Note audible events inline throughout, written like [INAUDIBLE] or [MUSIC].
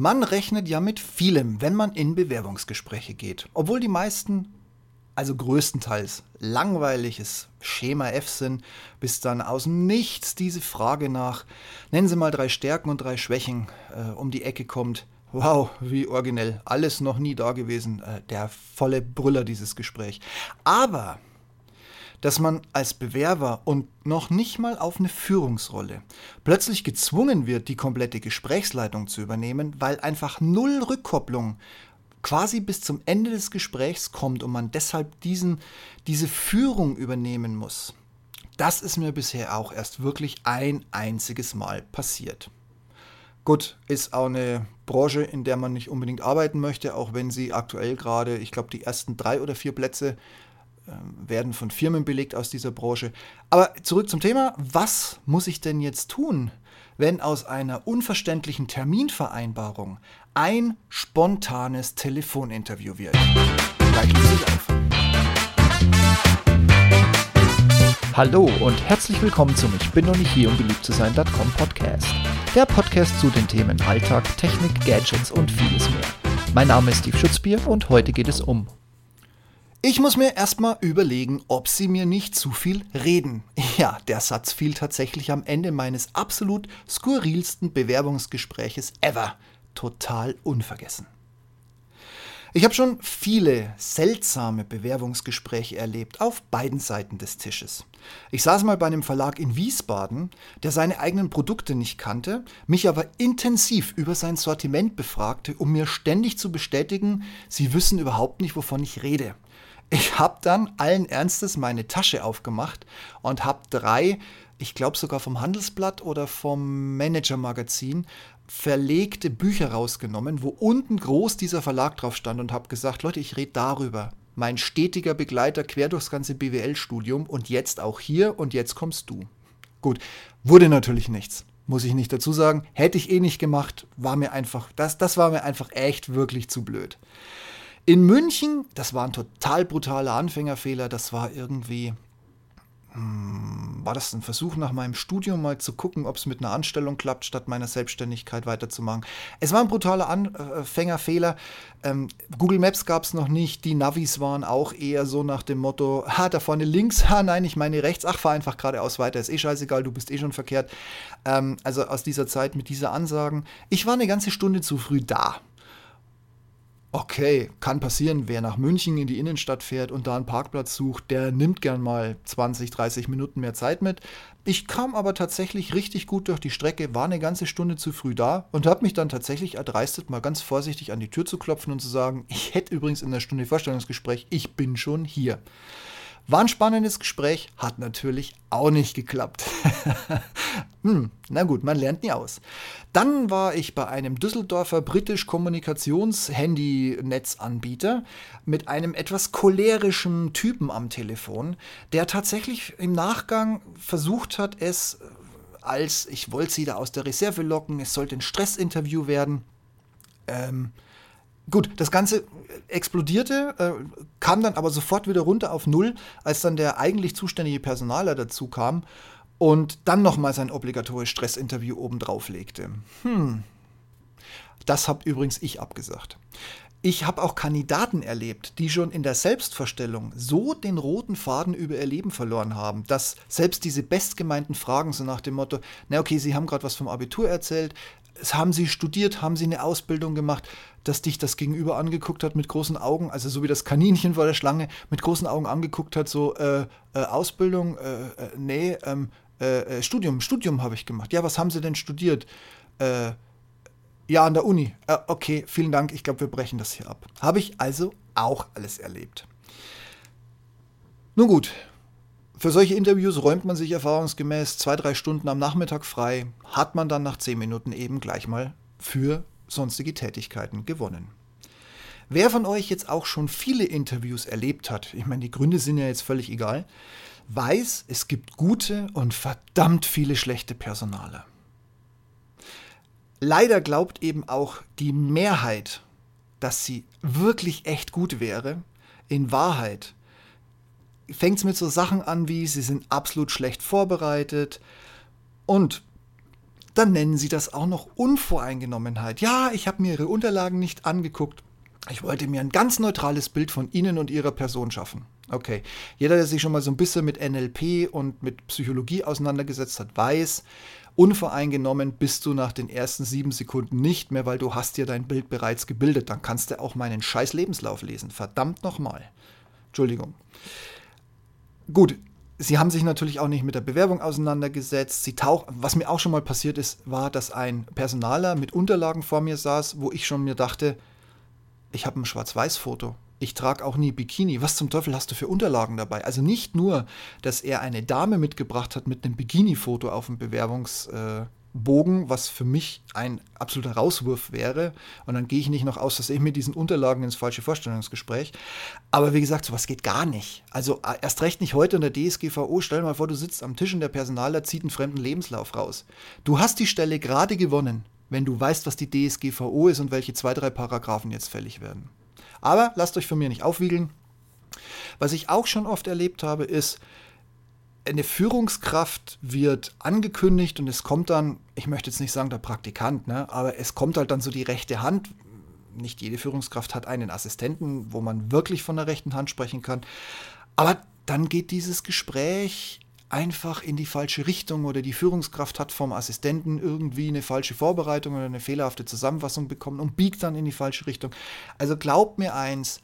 Man rechnet ja mit vielem, wenn man in Bewerbungsgespräche geht. Obwohl die meisten, also größtenteils, langweiliges Schema F sind, bis dann aus dem Nichts diese Frage nach, nennen Sie mal drei Stärken und drei Schwächen, äh, um die Ecke kommt. Wow, wie originell. Alles noch nie da gewesen. Äh, der volle Brüller dieses Gespräch. Aber dass man als Bewerber und noch nicht mal auf eine Führungsrolle plötzlich gezwungen wird, die komplette Gesprächsleitung zu übernehmen, weil einfach null Rückkopplung quasi bis zum Ende des Gesprächs kommt und man deshalb diesen, diese Führung übernehmen muss. Das ist mir bisher auch erst wirklich ein einziges Mal passiert. Gut, ist auch eine Branche, in der man nicht unbedingt arbeiten möchte, auch wenn sie aktuell gerade, ich glaube, die ersten drei oder vier Plätze werden von Firmen belegt aus dieser Branche. Aber zurück zum Thema, was muss ich denn jetzt tun, wenn aus einer unverständlichen Terminvereinbarung ein spontanes Telefoninterview wird? Gleich sich auf. Hallo und herzlich willkommen zum Ich bin noch nicht hier, um beliebt zu sein.com Podcast. Der Podcast zu den Themen Alltag, Technik, Gadgets und vieles mehr. Mein Name ist Steve Schutzbier und heute geht es um ich muss mir erstmal überlegen, ob sie mir nicht zu viel reden. [LAUGHS] Ja, der Satz fiel tatsächlich am Ende meines absolut skurrilsten Bewerbungsgespräches ever. Total unvergessen. Ich habe schon viele seltsame Bewerbungsgespräche erlebt, auf beiden Seiten des Tisches. Ich saß mal bei einem Verlag in Wiesbaden, der seine eigenen Produkte nicht kannte, mich aber intensiv über sein Sortiment befragte, um mir ständig zu bestätigen, sie wissen überhaupt nicht, wovon ich rede. Ich habe dann allen Ernstes meine Tasche aufgemacht und habe drei, ich glaube sogar vom Handelsblatt oder vom Manager-Magazin, verlegte Bücher rausgenommen, wo unten groß dieser Verlag drauf stand und habe gesagt, Leute, ich rede darüber. Mein stetiger Begleiter quer durchs ganze BWL-Studium und jetzt auch hier und jetzt kommst du. Gut, wurde natürlich nichts. Muss ich nicht dazu sagen. Hätte ich eh nicht gemacht, war mir einfach, das, das war mir einfach echt wirklich zu blöd. In München, das war ein total brutaler Anfängerfehler, das war irgendwie, hm, war das ein Versuch nach meinem Studium mal zu gucken, ob es mit einer Anstellung klappt, statt meiner Selbstständigkeit weiterzumachen. Es war ein brutaler Anfängerfehler. Ähm, Google Maps gab es noch nicht, die Navis waren auch eher so nach dem Motto, ha, da vorne links, ha, nein, ich meine rechts, ach, fahr einfach geradeaus weiter, ist eh scheißegal, du bist eh schon verkehrt. Ähm, also aus dieser Zeit mit dieser Ansagen. Ich war eine ganze Stunde zu früh da okay, kann passieren, wer nach München in die Innenstadt fährt und da einen Parkplatz sucht, der nimmt gern mal 20, 30 Minuten mehr Zeit mit. Ich kam aber tatsächlich richtig gut durch die Strecke, war eine ganze Stunde zu früh da und habe mich dann tatsächlich erdreistet, mal ganz vorsichtig an die Tür zu klopfen und zu sagen, ich hätte übrigens in der Stunde Vorstellungsgespräch, ich bin schon hier. War ein spannendes Gespräch, hat natürlich auch nicht geklappt. [LAUGHS] hm, na gut, man lernt nie aus. Dann war ich bei einem Düsseldorfer britisch Kommunikations-Handy-Netzanbieter mit einem etwas cholerischen Typen am Telefon, der tatsächlich im Nachgang versucht hat, es als ich wollte sie da aus der Reserve locken, es sollte ein Stressinterview werden. Ähm, Gut, das Ganze explodierte, äh, kam dann aber sofort wieder runter auf Null, als dann der eigentlich zuständige Personaler dazu kam und dann nochmal sein obligatorisches Stressinterview obendrauf legte. Hm. Das habe übrigens ich abgesagt. Ich habe auch Kandidaten erlebt, die schon in der Selbstverstellung so den roten Faden über ihr Leben verloren haben, dass selbst diese bestgemeinten Fragen so nach dem Motto, na okay, Sie haben gerade was vom Abitur erzählt, haben Sie studiert, haben Sie eine Ausbildung gemacht, dass dich das Gegenüber angeguckt hat mit großen Augen, also so wie das Kaninchen vor der Schlange mit großen Augen angeguckt hat, so äh, äh, Ausbildung, äh, äh nee, ähm, äh, äh, Studium, Studium habe ich gemacht. Ja, was haben Sie denn studiert? ja, an der Uni. okay, vielen Dank, ich glaube, wir brechen das hier ab. Habe ich also auch alles erlebt. Nun gut, für solche Interviews räumt man sich erfahrungsgemäß zwei, drei Stunden am Nachmittag frei, hat man dann nach zehn Minuten eben gleich mal für sonstige Tätigkeiten gewonnen. Wer von euch jetzt auch schon viele Interviews erlebt hat, ich meine, die Gründe sind ja jetzt völlig egal, weiß, es gibt gute und verdammt viele schlechte Personale. Leider glaubt eben auch die Mehrheit, dass sie wirklich echt gut wäre. In Wahrheit fängt es mit so Sachen an wie, sie sind absolut schlecht vorbereitet und dann nennen Sie das auch noch Unvoreingenommenheit. Ja, ich habe mir Ihre Unterlagen nicht angeguckt. Ich wollte mir ein ganz neutrales Bild von Ihnen und Ihrer Person schaffen. Okay, jeder, der sich schon mal so ein bisschen mit NLP und mit Psychologie auseinandergesetzt hat, weiß, unvoreingenommen bist du nach den ersten sieben Sekunden nicht mehr, weil du hast dir dein Bild bereits gebildet. Dann kannst du auch meinen scheiß Lebenslauf lesen. Verdammt nochmal. Entschuldigung. Gut, Sie haben sich natürlich auch nicht mit der Bewerbung auseinandergesetzt. Sie tauch, was mir auch schon mal passiert ist, war, dass ein Personaler mit Unterlagen vor mir saß, wo ich schon mir dachte, ich habe ein Schwarz-Weiß-Foto. Ich trage auch nie Bikini. Was zum Teufel hast du für Unterlagen dabei? Also nicht nur, dass er eine Dame mitgebracht hat mit einem Bikini-Foto auf dem Bewerbungsbogen, äh, was für mich ein absoluter Rauswurf wäre. Und dann gehe ich nicht noch aus, dass ich mit diesen Unterlagen ins falsche Vorstellungsgespräch. Aber wie gesagt, sowas geht gar nicht. Also äh, erst recht nicht heute in der DSGVO. Stell dir mal vor, du sitzt am Tisch und der Personaler zieht einen fremden Lebenslauf raus. Du hast die Stelle gerade gewonnen wenn du weißt, was die DSGVO ist und welche zwei, drei Paragraphen jetzt fällig werden. Aber lasst euch von mir nicht aufwiegeln. Was ich auch schon oft erlebt habe, ist, eine Führungskraft wird angekündigt und es kommt dann, ich möchte jetzt nicht sagen der Praktikant, ne, aber es kommt halt dann so die rechte Hand. Nicht jede Führungskraft hat einen Assistenten, wo man wirklich von der rechten Hand sprechen kann. Aber dann geht dieses Gespräch einfach in die falsche Richtung oder die Führungskraft hat vom Assistenten irgendwie eine falsche Vorbereitung oder eine fehlerhafte Zusammenfassung bekommen und biegt dann in die falsche Richtung. Also glaubt mir eins,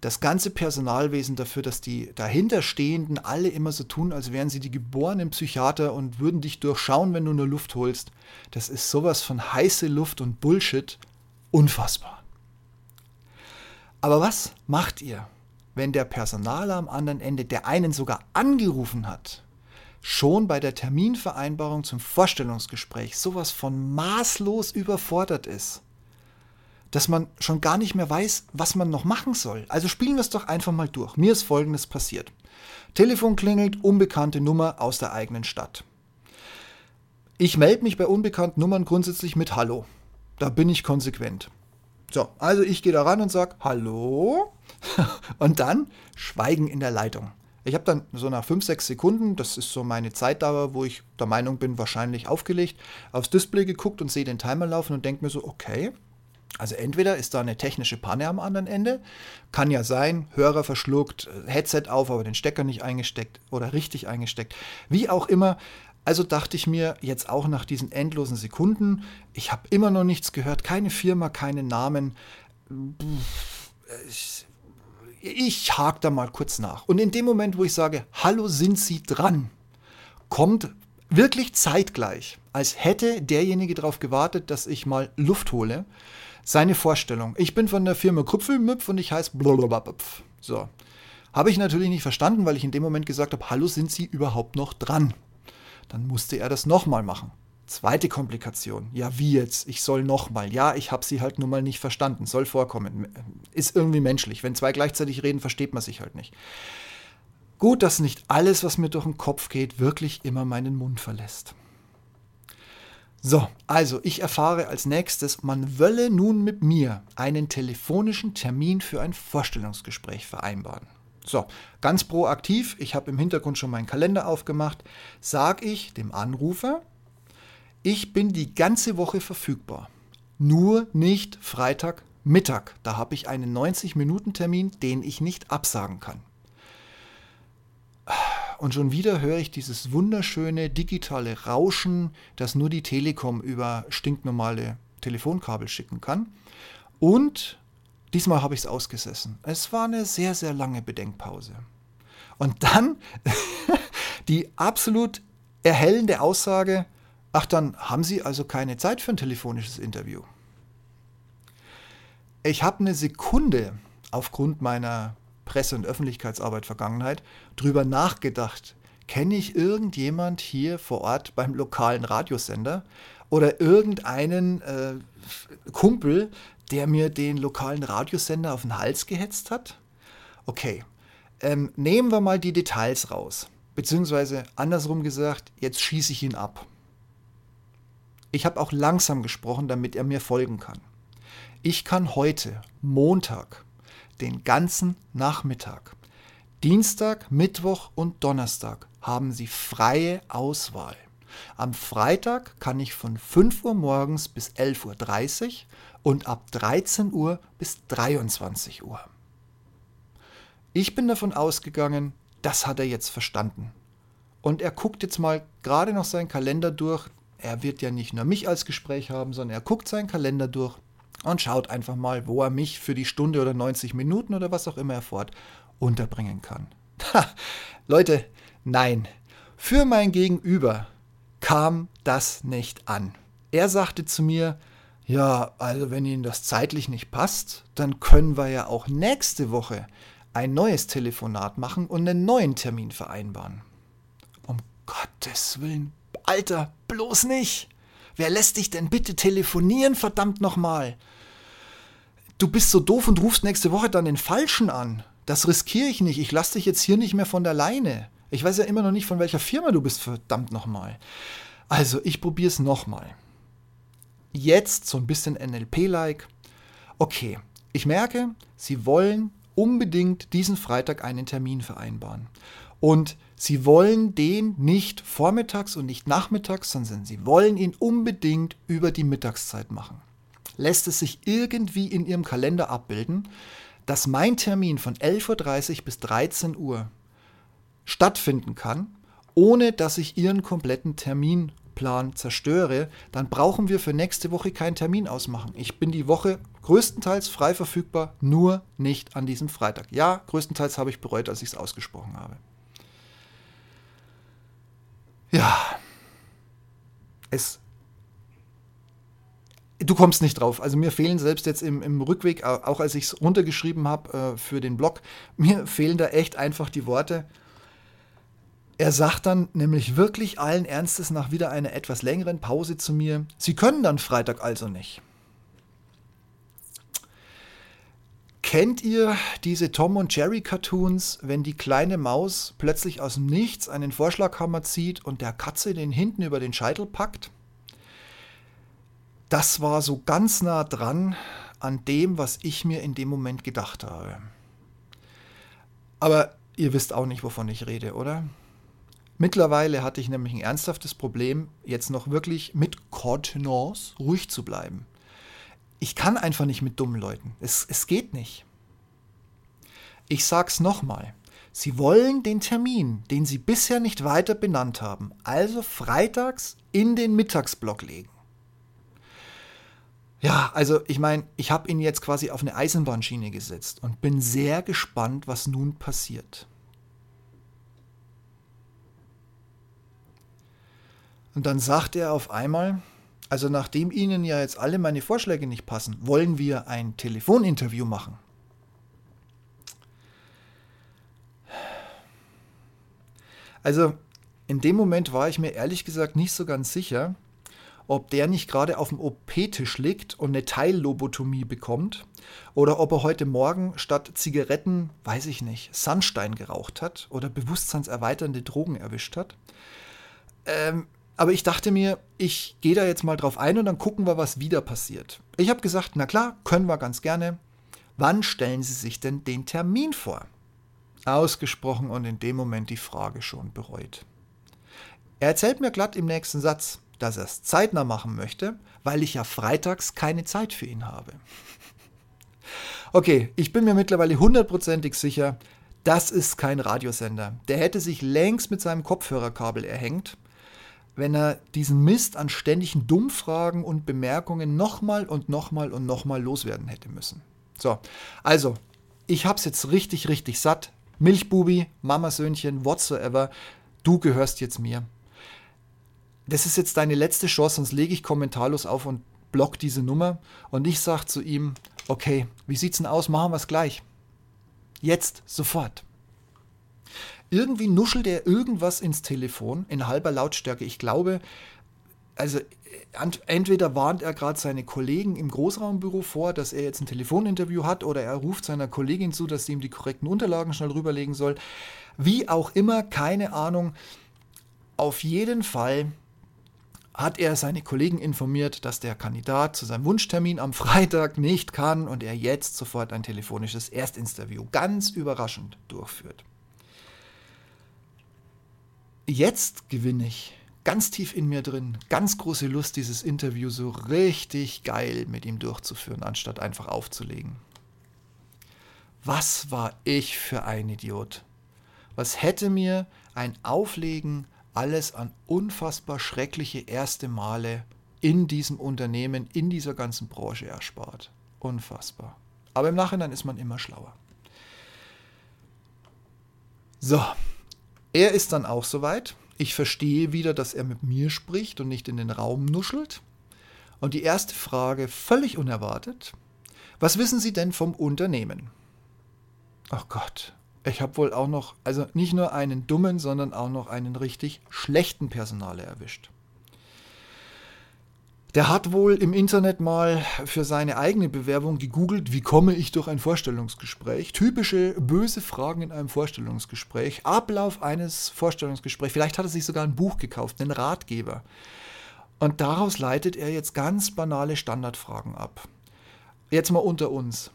das ganze Personalwesen dafür, dass die dahinterstehenden alle immer so tun, als wären sie die geborenen Psychiater und würden dich durchschauen, wenn du nur Luft holst. Das ist sowas von heiße Luft und Bullshit. Unfassbar. Aber was macht ihr, wenn der Personaler am anderen Ende, der einen sogar angerufen hat, schon bei der Terminvereinbarung zum Vorstellungsgespräch sowas von maßlos überfordert ist, dass man schon gar nicht mehr weiß, was man noch machen soll. Also spielen wir es doch einfach mal durch. Mir ist Folgendes passiert. Telefon klingelt, unbekannte Nummer aus der eigenen Stadt. Ich melde mich bei unbekannten Nummern grundsätzlich mit Hallo. Da bin ich konsequent. So, also ich gehe da ran und sage Hallo [LAUGHS] und dann Schweigen in der Leitung. Ich habe dann so nach 5, 6 Sekunden, das ist so meine Zeitdauer, wo ich der Meinung bin, wahrscheinlich aufgelegt, aufs Display geguckt und sehe den Timer laufen und denke mir so, okay, also entweder ist da eine technische Panne am anderen Ende, kann ja sein, Hörer verschluckt, Headset auf, aber den Stecker nicht eingesteckt oder richtig eingesteckt, wie auch immer. Also dachte ich mir jetzt auch nach diesen endlosen Sekunden, ich habe immer noch nichts gehört, keine Firma, keinen Namen. Ich, ich hake da mal kurz nach. Und in dem Moment, wo ich sage, hallo, sind Sie dran, kommt wirklich zeitgleich, als hätte derjenige darauf gewartet, dass ich mal Luft hole, seine Vorstellung. Ich bin von der Firma Krüpfelmüpf und ich heiße blablabla. So. Habe ich natürlich nicht verstanden, weil ich in dem Moment gesagt habe, hallo, sind Sie überhaupt noch dran? Dann musste er das nochmal machen. Zweite Komplikation. Ja, wie jetzt? Ich soll nochmal. Ja, ich habe sie halt nun mal nicht verstanden. Soll vorkommen. Ist irgendwie menschlich. Wenn zwei gleichzeitig reden, versteht man sich halt nicht. Gut, dass nicht alles, was mir durch den Kopf geht, wirklich immer meinen Mund verlässt. So, also ich erfahre als nächstes, man wolle nun mit mir einen telefonischen Termin für ein Vorstellungsgespräch vereinbaren. So, ganz proaktiv, ich habe im Hintergrund schon meinen Kalender aufgemacht, sage ich dem Anrufer, ich bin die ganze Woche verfügbar. Nur nicht Freitagmittag. Da habe ich einen 90-Minuten-Termin, den ich nicht absagen kann. Und schon wieder höre ich dieses wunderschöne digitale Rauschen, das nur die Telekom über stinknormale Telefonkabel schicken kann. Und diesmal habe ich es ausgesessen. Es war eine sehr, sehr lange Bedenkpause. Und dann [LAUGHS] die absolut erhellende Aussage, Ach, dann haben Sie also keine Zeit für ein telefonisches Interview. Ich habe eine Sekunde aufgrund meiner Presse- und Öffentlichkeitsarbeit Vergangenheit drüber nachgedacht. Kenne ich irgendjemand hier vor Ort beim lokalen Radiosender oder irgendeinen äh, Kumpel, der mir den lokalen Radiosender auf den Hals gehetzt hat? Okay, ähm, nehmen wir mal die Details raus. Beziehungsweise andersrum gesagt, jetzt schieße ich ihn ab. Ich habe auch langsam gesprochen, damit er mir folgen kann. Ich kann heute, Montag, den ganzen Nachmittag, Dienstag, Mittwoch und Donnerstag haben Sie freie Auswahl. Am Freitag kann ich von 5 Uhr morgens bis 11.30 Uhr und ab 13 Uhr bis 23 Uhr. Ich bin davon ausgegangen, das hat er jetzt verstanden. Und er guckt jetzt mal gerade noch seinen Kalender durch. Er wird ja nicht nur mich als Gespräch haben, sondern er guckt seinen Kalender durch und schaut einfach mal, wo er mich für die Stunde oder 90 Minuten oder was auch immer er fort unterbringen kann. Ha, Leute, nein, für mein Gegenüber kam das nicht an. Er sagte zu mir, ja, also wenn Ihnen das zeitlich nicht passt, dann können wir ja auch nächste Woche ein neues Telefonat machen und einen neuen Termin vereinbaren. Um Gottes Willen, Alter, bloß nicht. Wer lässt dich denn bitte telefonieren, verdammt nochmal? Du bist so doof und rufst nächste Woche dann den Falschen an. Das riskiere ich nicht. Ich lasse dich jetzt hier nicht mehr von der Leine. Ich weiß ja immer noch nicht, von welcher Firma du bist, verdammt nochmal. Also, ich probiere es nochmal. Jetzt so ein bisschen NLP-like. Okay, ich merke, Sie wollen unbedingt diesen Freitag einen Termin vereinbaren. Und Sie wollen den nicht vormittags und nicht nachmittags, sondern Sie wollen ihn unbedingt über die Mittagszeit machen. Lässt es sich irgendwie in Ihrem Kalender abbilden, dass mein Termin von 11.30 Uhr bis 13 Uhr stattfinden kann, ohne dass ich Ihren kompletten Terminplan zerstöre, dann brauchen wir für nächste Woche keinen Termin ausmachen. Ich bin die Woche größtenteils frei verfügbar, nur nicht an diesem Freitag. Ja, größtenteils habe ich bereut, als ich es ausgesprochen habe. Ja, es. Du kommst nicht drauf. Also mir fehlen selbst jetzt im, im Rückweg, auch als ich es runtergeschrieben habe äh, für den Blog, mir fehlen da echt einfach die Worte. Er sagt dann nämlich wirklich allen Ernstes nach wieder einer etwas längeren Pause zu mir, Sie können dann Freitag also nicht. Kennt ihr diese Tom und Jerry Cartoons, wenn die kleine Maus plötzlich aus dem Nichts einen Vorschlaghammer zieht und der Katze den hinten über den Scheitel packt? Das war so ganz nah dran an dem, was ich mir in dem Moment gedacht habe. Aber ihr wisst auch nicht, wovon ich rede, oder? Mittlerweile hatte ich nämlich ein ernsthaftes Problem, jetzt noch wirklich mit Contenance ruhig zu bleiben ich kann einfach nicht mit dummen Leuten. Es, es geht nicht. Ich sag's nochmal. Sie wollen den Termin, den Sie bisher nicht weiter benannt haben, also freitags in den Mittagsblock legen. Ja, also ich meine, ich habe ihn jetzt quasi auf eine Eisenbahnschiene gesetzt und bin sehr gespannt, was nun passiert. Und dann sagt er auf einmal, also nachdem Ihnen ja jetzt alle meine Vorschläge nicht passen, wollen wir ein Telefoninterview machen. Also in dem Moment war ich mir ehrlich gesagt nicht so ganz sicher, ob der nicht gerade auf dem OP-Tisch liegt und eine Teillobotomie bekommt oder ob er heute Morgen statt Zigaretten, weiß ich nicht, Sandstein geraucht hat oder bewusstseinserweiternde Drogen erwischt hat. Ähm, aber ich dachte mir, ich gehe da jetzt mal drauf ein und dann gucken wir, was wieder passiert. Ich habe gesagt, na klar, können wir ganz gerne. Wann stellen Sie sich denn den Termin vor? Ausgesprochen und in dem Moment die Frage schon bereut. Er erzählt mir glatt im nächsten Satz, dass er es zeitnah machen möchte, weil ich ja freitags keine Zeit für ihn habe. Okay, ich bin mir mittlerweile hundertprozentig sicher, das ist kein Radiosender. Der hätte sich längst mit seinem Kopfhörerkabel erhängt wenn er diesen Mist an ständigen Dummfragen und Bemerkungen nochmal und nochmal und nochmal loswerden hätte müssen. So, also, ich hab's jetzt richtig, richtig satt. Milchbubi, Mamasöhnchen, whatsoever, du gehörst jetzt mir. Das ist jetzt deine letzte Chance, sonst lege ich kommentarlos auf und block diese Nummer. Und ich sag zu ihm, okay, wie sieht's denn aus? Machen wir's gleich. Jetzt, sofort. Irgendwie nuschelt er irgendwas ins Telefon in halber Lautstärke. Ich glaube, also entweder warnt er gerade seine Kollegen im Großraumbüro vor, dass er jetzt ein Telefoninterview hat, oder er ruft seiner Kollegin zu, dass sie ihm die korrekten Unterlagen schnell rüberlegen soll. Wie auch immer, keine Ahnung. Auf jeden Fall hat er seine Kollegen informiert, dass der Kandidat zu seinem Wunschtermin am Freitag nicht kann und er jetzt sofort ein telefonisches Erstinterview ganz überraschend durchführt. Jetzt gewinne ich ganz tief in mir drin ganz große Lust, dieses Interview so richtig geil mit ihm durchzuführen, anstatt einfach aufzulegen. Was war ich für ein Idiot? Was hätte mir ein Auflegen alles an unfassbar schreckliche erste Male in diesem Unternehmen, in dieser ganzen Branche erspart? Unfassbar. Aber im Nachhinein ist man immer schlauer. So, er ist dann auch soweit. Ich verstehe wieder, dass er mit mir spricht und nicht in den Raum nuschelt. Und die erste Frage, völlig unerwartet. Was wissen Sie denn vom Unternehmen? Ach Gott, ich habe wohl auch noch, also nicht nur einen dummen, sondern auch noch einen richtig schlechten Personale erwischt. Der hat wohl im Internet mal für seine eigene Bewerbung gegoogelt, wie komme ich durch ein Vorstellungsgespräch. Typische böse Fragen in einem Vorstellungsgespräch. Ablauf eines Vorstellungsgesprächs. Vielleicht hat er sich sogar ein Buch gekauft, einen Ratgeber. Und daraus leitet er jetzt ganz banale Standardfragen ab. Jetzt mal unter uns.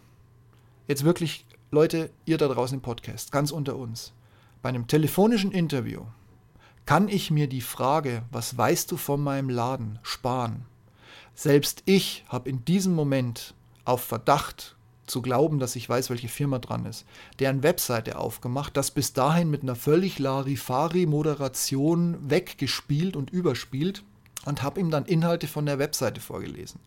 Jetzt wirklich, Leute, ihr da draußen im Podcast, ganz unter uns. Bei einem telefonischen Interview kann ich mir die Frage, was weißt du von meinem Laden, sparen. Selbst ich habe in diesem Moment auf Verdacht zu glauben, dass ich weiß, welche Firma dran ist, deren Webseite aufgemacht, das bis dahin mit einer völlig Larifari-Moderation weggespielt und überspielt und habe ihm dann Inhalte von der Webseite vorgelesen.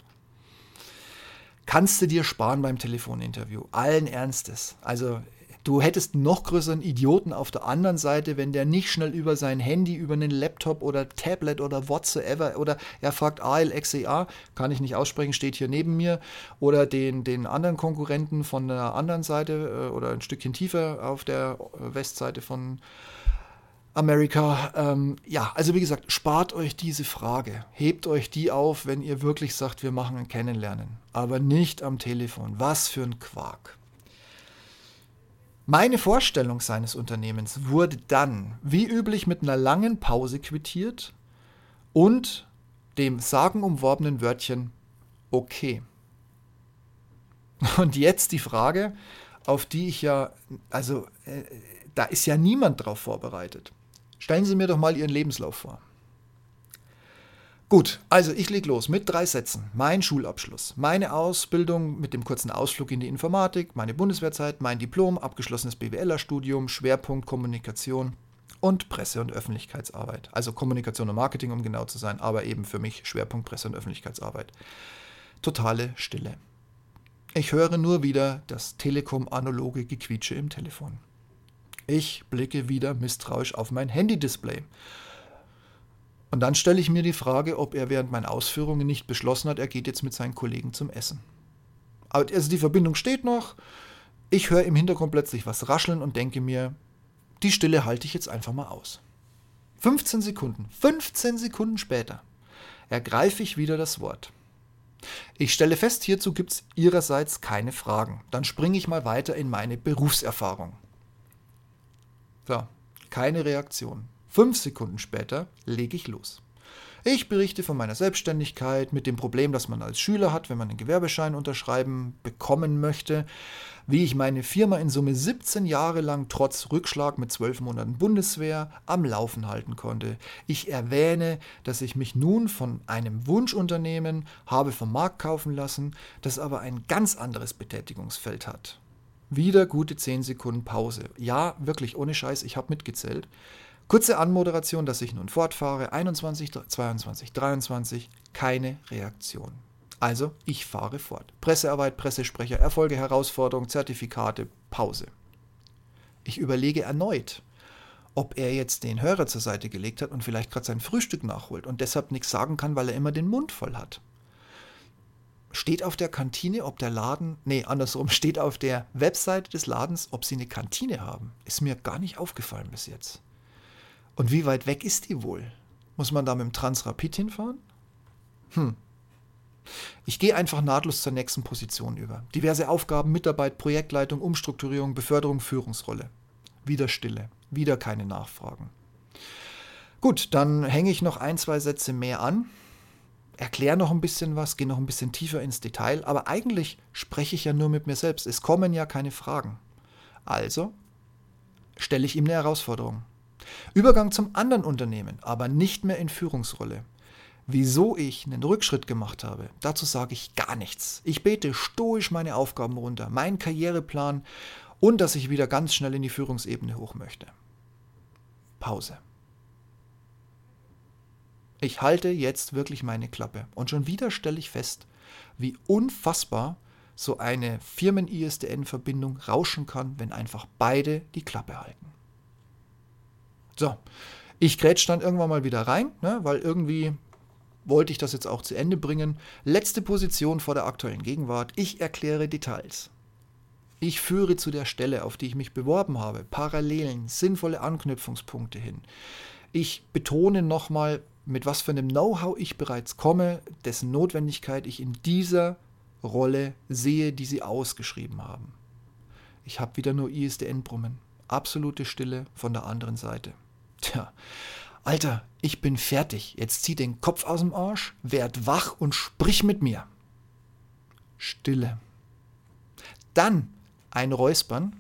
Kannst du dir sparen beim Telefoninterview, allen Ernstes. Also Du hättest noch größeren Idioten auf der anderen Seite, wenn der nicht schnell über sein Handy, über einen Laptop oder Tablet oder whatsoever oder er fragt ALXEA, kann ich nicht aussprechen, steht hier neben mir, oder den, den anderen Konkurrenten von der anderen Seite äh, oder ein Stückchen tiefer auf der äh, Westseite von Amerika. Ähm, ja, also wie gesagt, spart euch diese Frage. Hebt euch die auf, wenn ihr wirklich sagt, wir machen ein Kennenlernen. Aber nicht am Telefon. Was für ein Quark. Meine Vorstellung seines Unternehmens wurde dann, wie üblich, mit einer langen Pause quittiert und dem sagenumworbenen Wörtchen okay. Und jetzt die Frage, auf die ich ja, also äh, da ist ja niemand drauf vorbereitet. Stellen Sie mir doch mal Ihren Lebenslauf vor. Gut, also ich leg los mit drei Sätzen. Mein Schulabschluss, meine Ausbildung mit dem kurzen Ausflug in die Informatik, meine Bundeswehrzeit, mein Diplom, abgeschlossenes BWLer-Studium, Schwerpunkt Kommunikation und Presse- und Öffentlichkeitsarbeit. Also Kommunikation und Marketing, um genau zu sein, aber eben für mich Schwerpunkt Presse- und Öffentlichkeitsarbeit. Totale Stille. Ich höre nur wieder das Telekom-analoge Gequietsche im Telefon. Ich blicke wieder misstrauisch auf mein Handy-Display und dann stelle ich mir die Frage, ob er während meinen Ausführungen nicht beschlossen hat, er geht jetzt mit seinen Kollegen zum Essen. Also die Verbindung steht noch. Ich höre im Hintergrund plötzlich was rascheln und denke mir, die Stille halte ich jetzt einfach mal aus. 15 Sekunden, 15 Sekunden später ergreife ich wieder das Wort. Ich stelle fest, hierzu gibt es Ihrerseits keine Fragen. Dann springe ich mal weiter in meine Berufserfahrung. So, keine Reaktion. Fünf Sekunden später lege ich los. Ich berichte von meiner Selbstständigkeit mit dem Problem, das man als Schüler hat, wenn man einen Gewerbeschein unterschreiben bekommen möchte, wie ich meine Firma in Summe 17 Jahre lang trotz Rückschlag mit 12 Monaten Bundeswehr am Laufen halten konnte. Ich erwähne, dass ich mich nun von einem Wunschunternehmen habe vom Markt kaufen lassen, das aber ein ganz anderes Betätigungsfeld hat. Wieder gute 10 Sekunden Pause. Ja, wirklich ohne Scheiß, ich habe mitgezählt. Kurze Anmoderation, dass ich nun fortfahre. 21, 22, 23, keine Reaktion. Also, ich fahre fort. Pressearbeit, Pressesprecher, Erfolge, Herausforderungen, Zertifikate, Pause. Ich überlege erneut, ob er jetzt den Hörer zur Seite gelegt hat und vielleicht gerade sein Frühstück nachholt und deshalb nichts sagen kann, weil er immer den Mund voll hat. Steht auf der Kantine, ob der Laden, nee, andersrum, [LAUGHS] steht auf der Webseite des Ladens, ob sie eine Kantine haben. Ist mir gar nicht aufgefallen bis jetzt. Und wie weit weg ist die wohl? Muss man da mit dem Transrapid hinfahren? Hm. Ich gehe einfach nahtlos zur nächsten Position über. Diverse Aufgaben, Mitarbeit, Projektleitung, Umstrukturierung, Beförderung, Führungsrolle. Wieder Stille, wieder keine Nachfragen. Gut, dann hänge ich noch ein, zwei Sätze mehr an, erkläre noch ein bisschen was, gehe noch ein bisschen tiefer ins Detail, aber eigentlich spreche ich ja nur mit mir selbst. Es kommen ja keine Fragen. Also stelle ich ihm eine Herausforderung. Übergang zum anderen Unternehmen, aber nicht mehr in Führungsrolle. Wieso ich einen Rückschritt gemacht habe, dazu sage ich gar nichts. Ich bete stoisch meine Aufgaben runter, meinen Karriereplan und dass ich wieder ganz schnell in die Führungsebene hoch möchte. Pause. Ich halte jetzt wirklich meine Klappe und schon wieder stelle ich fest, wie unfassbar so eine Firmen-ISDN-Verbindung rauschen kann, wenn einfach beide die Klappe halten. So, ich grätsch dann irgendwann mal wieder rein, ne, weil irgendwie wollte ich das jetzt auch zu Ende bringen. Letzte Position vor der aktuellen Gegenwart. Ich erkläre Details. Ich führe zu der Stelle, auf die ich mich beworben habe, Parallelen, sinnvolle Anknüpfungspunkte hin. Ich betone nochmal, mit was für einem Know-how ich bereits komme, dessen Notwendigkeit ich in dieser Rolle sehe, die sie ausgeschrieben haben. Ich habe wieder nur ISDN-Brummen. Absolute Stille von der anderen Seite. Tja, Alter, ich bin fertig. Jetzt zieh den Kopf aus dem Arsch, werd wach und sprich mit mir. Stille. Dann ein Räuspern,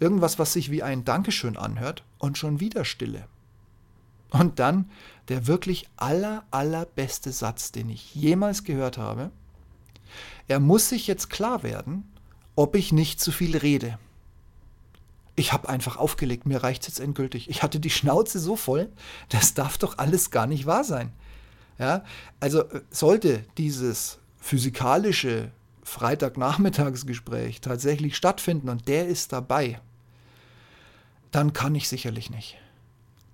irgendwas, was sich wie ein Dankeschön anhört und schon wieder Stille. Und dann der wirklich aller, allerbeste Satz, den ich jemals gehört habe. Er muss sich jetzt klar werden, ob ich nicht zu viel rede ich habe einfach aufgelegt, mir reicht es jetzt endgültig. Ich hatte die Schnauze so voll, das darf doch alles gar nicht wahr sein. Ja, also äh, sollte dieses physikalische Freitagnachmittagsgespräch tatsächlich stattfinden und der ist dabei, dann kann ich sicherlich nicht.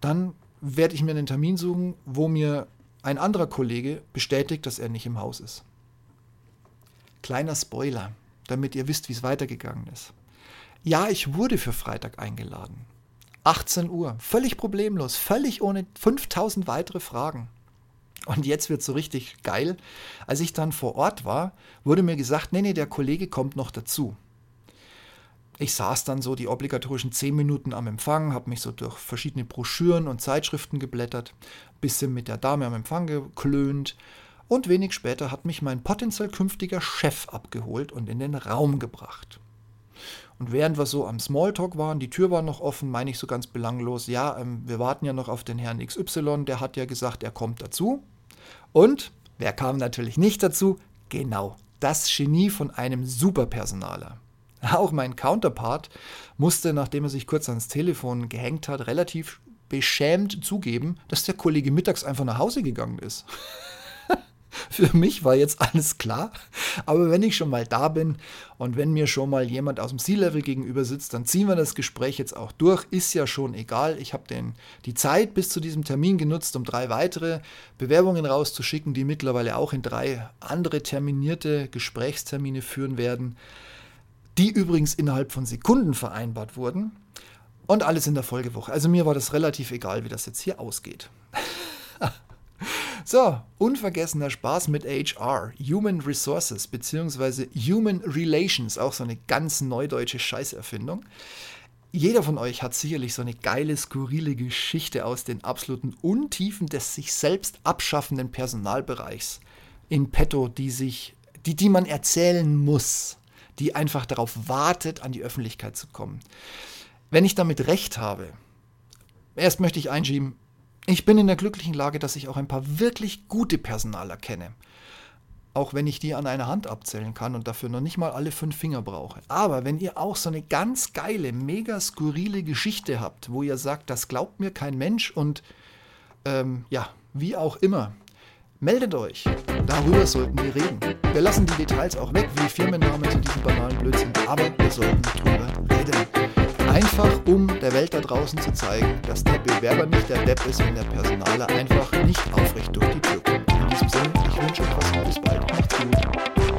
Dann werde ich mir einen Termin suchen, wo mir ein anderer Kollege bestätigt, dass er nicht im Haus ist. Kleiner Spoiler, damit ihr wisst, wie es weitergegangen ist. Ja, ich wurde für Freitag eingeladen. 18 Uhr, völlig problemlos, völlig ohne 5000 weitere Fragen. Und jetzt wird so richtig geil. Als ich dann vor Ort war, wurde mir gesagt, nee, nee, der Kollege kommt noch dazu. Ich saß dann so die obligatorischen 10 Minuten am Empfang, habe mich so durch verschiedene Broschüren und Zeitschriften geblättert, bisschen mit der Dame am Empfang geklönt und wenig später hat mich mein potenziell künftiger Chef abgeholt und in den Raum gebracht. Und während wir so am Smalltalk waren, die Tür war noch offen, meine ich so ganz belanglos, ja, ähm, wir warten ja noch auf den Herrn XY, der hat ja gesagt, er kommt dazu. Und wer kam natürlich nicht dazu? Genau, das Genie von einem Superpersonaler. [LAUGHS] Auch mein Counterpart musste, nachdem er sich kurz ans Telefon gehängt hat, relativ beschämt zugeben, dass der Kollege mittags einfach nach Hause gegangen ist. [LAUGHS] Für mich war jetzt alles klar. Aber wenn ich schon mal da bin und wenn mir schon mal jemand aus dem C-Level gegenüber sitzt, dann ziehen wir das Gespräch jetzt auch durch. Ist ja schon egal. Ich habe die Zeit bis zu diesem Termin genutzt, um drei weitere Bewerbungen rauszuschicken, die mittlerweile auch in drei andere terminierte Gesprächstermine führen werden, die übrigens innerhalb von Sekunden vereinbart wurden. Und alles in der Folgewoche. Also mir war das relativ egal, wie das jetzt hier ausgeht. So, unvergessener Spaß mit HR, Human Resources bzw. Human Relations, auch so eine ganz neudeutsche Scheißerfindung. Jeder von euch hat sicherlich so eine geile, skurrile Geschichte aus den absoluten Untiefen des sich selbst abschaffenden Personalbereichs in petto, die sich, die, die man erzählen muss, die einfach darauf wartet, an die Öffentlichkeit zu kommen. Wenn ich damit recht habe, erst möchte ich einschieben, ich bin in der glücklichen Lage, dass ich auch ein paar wirklich gute Personaler kenne. Auch wenn ich die an einer Hand abzählen kann und dafür noch nicht mal alle fünf Finger brauche. Aber wenn ihr auch so eine ganz geile, mega skurrile Geschichte habt, wo ihr sagt, das glaubt mir kein Mensch und ähm, ja, wie auch immer, meldet euch. Darüber sollten wir reden. Wir lassen die Details auch weg, wie Firmennamen zu diesem banalen Blödsinn, aber wir sollten darüber reden. Einfach um der Welt da draußen zu zeigen, dass der Bewerber nicht der Depp ist, wenn der Personaler einfach nicht aufrecht durch die Tür kommt. In diesem Sinne, ich wünsche euch was. Bis bald. Macht's gut.